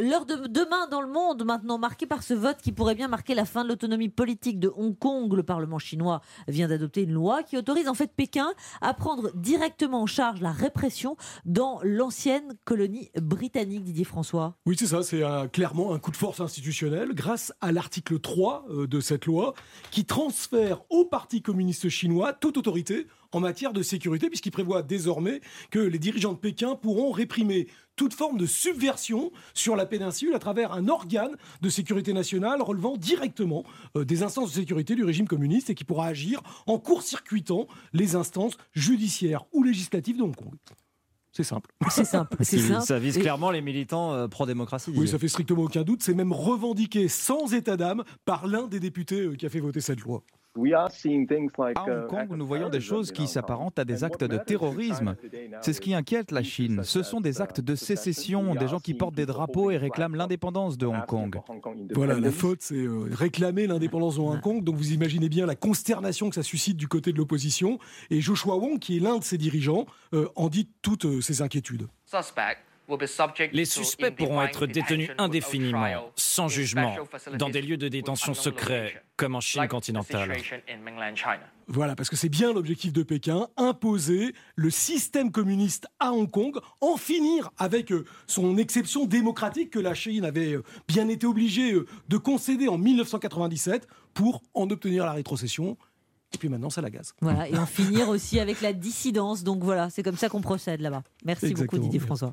L'heure de demain dans le monde, maintenant marqué par ce vote qui pourrait bien marquer la fin de l'autonomie politique de Hong Kong. Le Parlement chinois vient d'adopter une loi qui autorise en fait Pékin à prendre directement en charge la répression dans l'ancienne colonie britannique, Didier François. Oui, c'est ça, c'est clairement un coup de force institutionnel grâce à l'article 3 euh, de cette loi qui transfère au Parti communiste chinois toute autorité en matière de sécurité, puisqu'il prévoit désormais que les dirigeants de Pékin pourront réprimer toute forme de subversion sur la péninsule à travers un organe de sécurité nationale relevant directement euh, des instances de sécurité du régime communiste et qui pourra agir en court-circuitant les instances judiciaires ou législatives de Hong Kong. C'est simple. C'est simple. Ça vise clairement les militants euh, pro-démocratie. Oui, ça fait strictement aucun doute. C'est même revendiqué sans état d'âme par l'un des députés euh, qui a fait voter cette loi. À Hong uh, Kong, nous voyons des choses qui s'apparentent à des actes de terrorisme. C'est ce qui inquiète la Chine. Ce sont des actes de sécession, des gens qui portent des drapeaux et réclament l'indépendance de Hong Kong. Voilà, la faute, c'est euh, réclamer l'indépendance de Hong Kong. Donc vous imaginez bien la consternation que ça suscite du côté de l'opposition. Et Joshua Wong, qui est l'un de ses dirigeants, euh, en dit toutes euh, ses inquiétudes. Les suspects pourront être détenus indéfiniment, sans jugement, dans des lieux de détention secrets, comme en Chine continentale. Voilà, parce que c'est bien l'objectif de Pékin, imposer le système communiste à Hong Kong, en finir avec euh, son exception démocratique que la Chine avait euh, bien été obligée euh, de concéder en 1997 pour en obtenir la rétrocession. Et puis maintenant, ça la gaz. Voilà, et en finir aussi avec la dissidence. Donc voilà, c'est comme ça qu'on procède là-bas. Merci beaucoup Didier François.